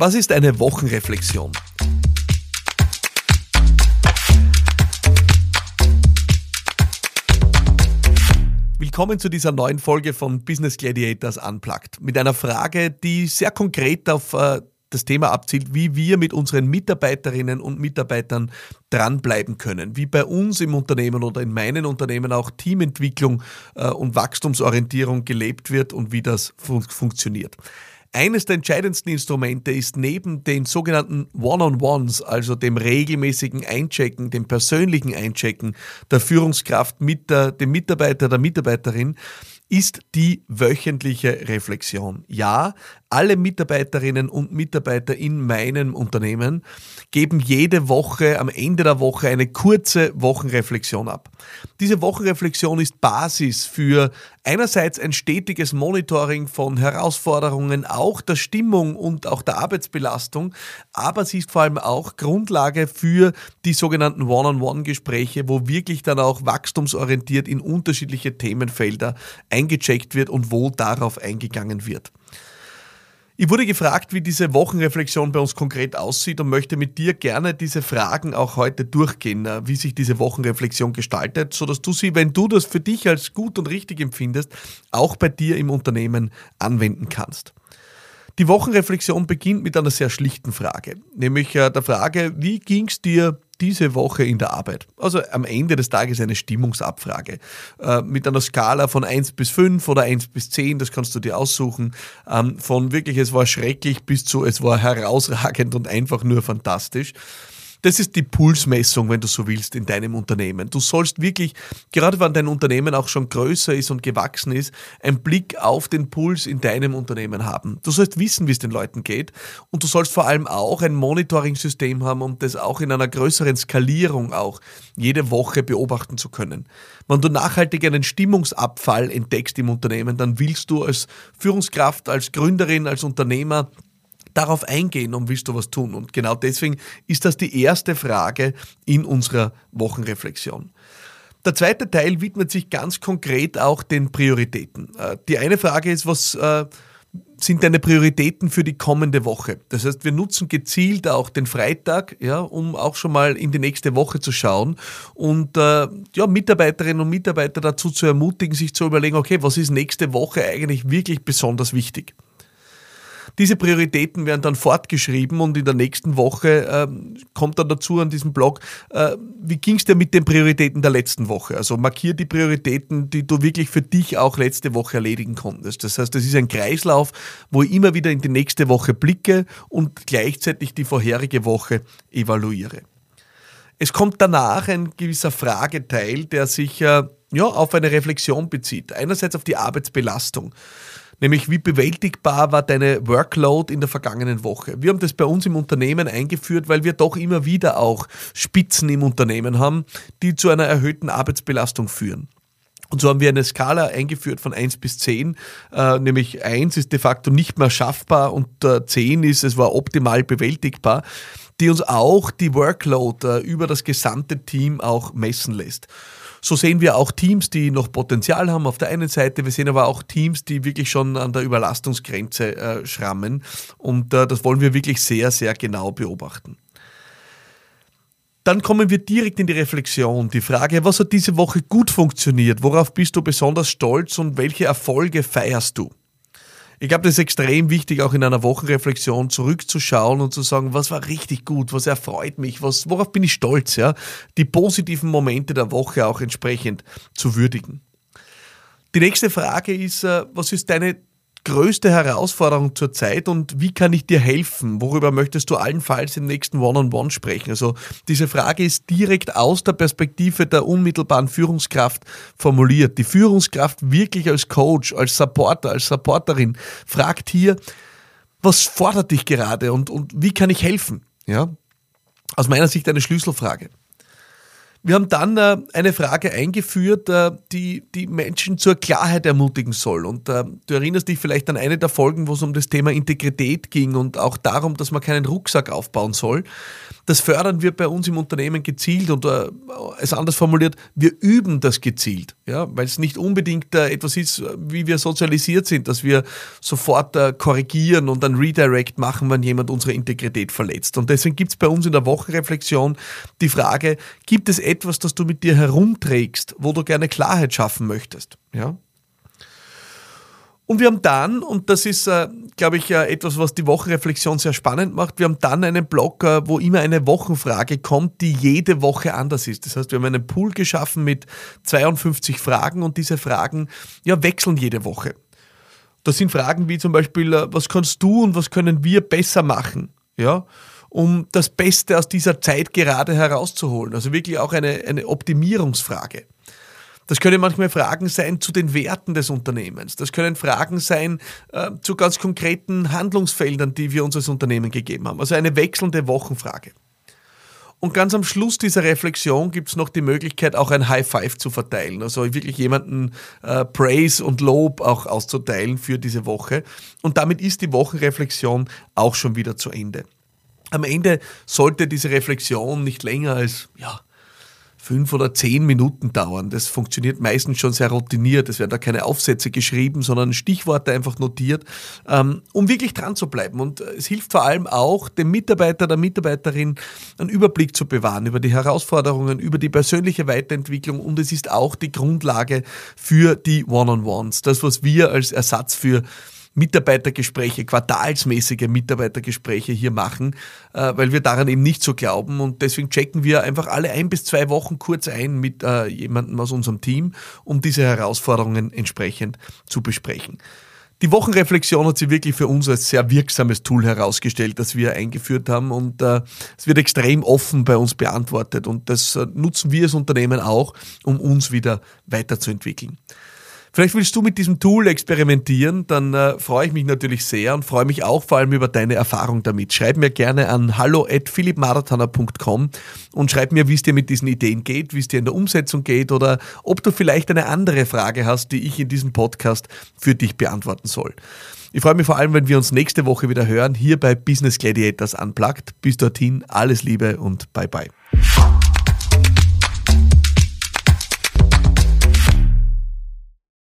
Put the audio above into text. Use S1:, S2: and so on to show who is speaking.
S1: Was ist eine Wochenreflexion? Willkommen zu dieser neuen Folge von Business Gladiators Unplugged mit einer Frage, die sehr konkret auf äh, das Thema abzielt, wie wir mit unseren Mitarbeiterinnen und Mitarbeitern dranbleiben können, wie bei uns im Unternehmen oder in meinen Unternehmen auch Teamentwicklung äh, und Wachstumsorientierung gelebt wird und wie das fun funktioniert. Eines der entscheidendsten Instrumente ist neben den sogenannten One-on-Ones, also dem regelmäßigen Einchecken, dem persönlichen Einchecken der Führungskraft mit der, dem Mitarbeiter, der Mitarbeiterin, ist die wöchentliche Reflexion. Ja, alle Mitarbeiterinnen und Mitarbeiter in meinem Unternehmen geben jede Woche am Ende der Woche eine kurze Wochenreflexion ab. Diese Wochenreflexion ist Basis für einerseits ein stetiges Monitoring von Herausforderungen, auch der Stimmung und auch der Arbeitsbelastung, aber sie ist vor allem auch Grundlage für die sogenannten One-on-One-Gespräche, wo wirklich dann auch wachstumsorientiert in unterschiedliche Themenfelder eingecheckt wird und wo darauf eingegangen wird. Ich wurde gefragt, wie diese Wochenreflexion bei uns konkret aussieht und möchte mit dir gerne diese Fragen auch heute durchgehen, äh, wie sich diese Wochenreflexion gestaltet, sodass du sie, wenn du das für dich als gut und richtig empfindest, auch bei dir im Unternehmen anwenden kannst. Die Wochenreflexion beginnt mit einer sehr schlichten Frage, nämlich äh, der Frage, wie ging es dir diese Woche in der Arbeit? Also am Ende des Tages eine Stimmungsabfrage äh, mit einer Skala von 1 bis 5 oder 1 bis 10, das kannst du dir aussuchen, ähm, von wirklich es war schrecklich bis zu es war herausragend und einfach nur fantastisch. Das ist die Pulsmessung, wenn du so willst, in deinem Unternehmen. Du sollst wirklich, gerade wenn dein Unternehmen auch schon größer ist und gewachsen ist, einen Blick auf den Puls in deinem Unternehmen haben. Du sollst wissen, wie es den Leuten geht und du sollst vor allem auch ein Monitoring-System haben, um das auch in einer größeren Skalierung auch jede Woche beobachten zu können. Wenn du nachhaltig einen Stimmungsabfall entdeckst im Unternehmen, dann willst du als Führungskraft, als Gründerin, als Unternehmer darauf eingehen und willst du was tun. Und genau deswegen ist das die erste Frage in unserer Wochenreflexion. Der zweite Teil widmet sich ganz konkret auch den Prioritäten. Äh, die eine Frage ist, was äh, sind deine Prioritäten für die kommende Woche? Das heißt, wir nutzen gezielt auch den Freitag, ja, um auch schon mal in die nächste Woche zu schauen und äh, ja, Mitarbeiterinnen und Mitarbeiter dazu zu ermutigen, sich zu überlegen, okay, was ist nächste Woche eigentlich wirklich besonders wichtig? Diese Prioritäten werden dann fortgeschrieben und in der nächsten Woche äh, kommt dann dazu an diesem Blog, äh, wie ging es dir mit den Prioritäten der letzten Woche? Also markier die Prioritäten, die du wirklich für dich auch letzte Woche erledigen konntest. Das heißt, das ist ein Kreislauf, wo ich immer wieder in die nächste Woche blicke und gleichzeitig die vorherige Woche evaluiere. Es kommt danach ein gewisser Frageteil, der sich äh, ja, auf eine Reflexion bezieht. Einerseits auf die Arbeitsbelastung nämlich wie bewältigbar war deine Workload in der vergangenen Woche. Wir haben das bei uns im Unternehmen eingeführt, weil wir doch immer wieder auch Spitzen im Unternehmen haben, die zu einer erhöhten Arbeitsbelastung führen. Und so haben wir eine Skala eingeführt von 1 bis 10, äh, nämlich 1 ist de facto nicht mehr schaffbar und äh, 10 ist, es war optimal bewältigbar, die uns auch die Workload äh, über das gesamte Team auch messen lässt. So sehen wir auch Teams, die noch Potenzial haben auf der einen Seite. Wir sehen aber auch Teams, die wirklich schon an der Überlastungsgrenze äh, schrammen. Und äh, das wollen wir wirklich sehr, sehr genau beobachten. Dann kommen wir direkt in die Reflexion. Die Frage, was hat diese Woche gut funktioniert? Worauf bist du besonders stolz und welche Erfolge feierst du? Ich glaube, das ist extrem wichtig, auch in einer Wochenreflexion zurückzuschauen und zu sagen, was war richtig gut, was erfreut mich, was, worauf bin ich stolz, ja? Die positiven Momente der Woche auch entsprechend zu würdigen. Die nächste Frage ist, äh, was ist deine größte Herausforderung zurzeit und wie kann ich dir helfen? Worüber möchtest du allenfalls im nächsten One-on-One -on -One sprechen? Also diese Frage ist direkt aus der Perspektive der unmittelbaren Führungskraft formuliert. Die Führungskraft wirklich als Coach, als Supporter, als Supporterin fragt hier, was fordert dich gerade und, und wie kann ich helfen? Ja? Aus meiner Sicht eine Schlüsselfrage. Wir haben dann äh, eine Frage eingeführt, äh, die die Menschen zur Klarheit ermutigen soll. Und äh, du erinnerst dich vielleicht an eine der Folgen, wo es um das Thema Integrität ging und auch darum, dass man keinen Rucksack aufbauen soll. Das fördern wir bei uns im Unternehmen gezielt und äh, es anders formuliert, wir üben das gezielt, ja, weil es nicht unbedingt äh, etwas ist, wie wir sozialisiert sind, dass wir sofort äh, korrigieren und dann Redirect machen, wenn jemand unsere Integrität verletzt. Und deswegen gibt es bei uns in der Wochenreflexion die Frage, gibt es etwas, das du mit dir herumträgst, wo du gerne Klarheit schaffen möchtest? Ja? Und wir haben dann, und das ist, äh, glaube ich, äh, etwas, was die Wochenreflexion sehr spannend macht, wir haben dann einen Blog, äh, wo immer eine Wochenfrage kommt, die jede Woche anders ist. Das heißt, wir haben einen Pool geschaffen mit 52 Fragen und diese Fragen ja, wechseln jede Woche. Das sind Fragen wie zum Beispiel, äh, was kannst du und was können wir besser machen? Ja, um das Beste aus dieser Zeit gerade herauszuholen. Also wirklich auch eine, eine Optimierungsfrage. Das können manchmal Fragen sein zu den Werten des Unternehmens. Das können Fragen sein äh, zu ganz konkreten Handlungsfeldern, die wir uns als Unternehmen gegeben haben. Also eine wechselnde Wochenfrage. Und ganz am Schluss dieser Reflexion gibt es noch die Möglichkeit, auch ein High Five zu verteilen. Also wirklich jemanden äh, Praise und Lob auch auszuteilen für diese Woche. Und damit ist die Wochenreflexion auch schon wieder zu Ende. Am Ende sollte diese Reflexion nicht länger als ja, fünf oder zehn Minuten dauern. Das funktioniert meistens schon sehr routiniert. Es werden da keine Aufsätze geschrieben, sondern Stichworte einfach notiert, ähm, um wirklich dran zu bleiben. Und es hilft vor allem auch, dem Mitarbeiter, der Mitarbeiterin einen Überblick zu bewahren über die Herausforderungen, über die persönliche Weiterentwicklung und es ist auch die Grundlage für die One-on-Ones. Das, was wir als Ersatz für Mitarbeitergespräche, quartalsmäßige Mitarbeitergespräche hier machen, äh, weil wir daran eben nicht so glauben. Und deswegen checken wir einfach alle ein bis zwei Wochen kurz ein mit äh, jemandem aus unserem Team, um diese Herausforderungen entsprechend zu besprechen. Die Wochenreflexion hat sich wirklich für uns als sehr wirksames Tool herausgestellt, das wir eingeführt haben und äh, es wird extrem offen bei uns beantwortet und das äh, nutzen wir als Unternehmen auch, um uns wieder weiterzuentwickeln. Vielleicht willst du mit diesem Tool experimentieren, dann äh, freue ich mich natürlich sehr und freue mich auch vor allem über deine Erfahrung damit. Schreib mir gerne an hallo@philippmarathoner.com und schreib mir, wie es dir mit diesen Ideen geht, wie es dir in der Umsetzung geht oder ob du vielleicht eine andere Frage hast, die ich in diesem Podcast für dich beantworten soll. Ich freue mich vor allem, wenn wir uns nächste Woche wieder hören, hier bei Business Gladiators Unplugged. Bis dorthin, alles Liebe und bye bye.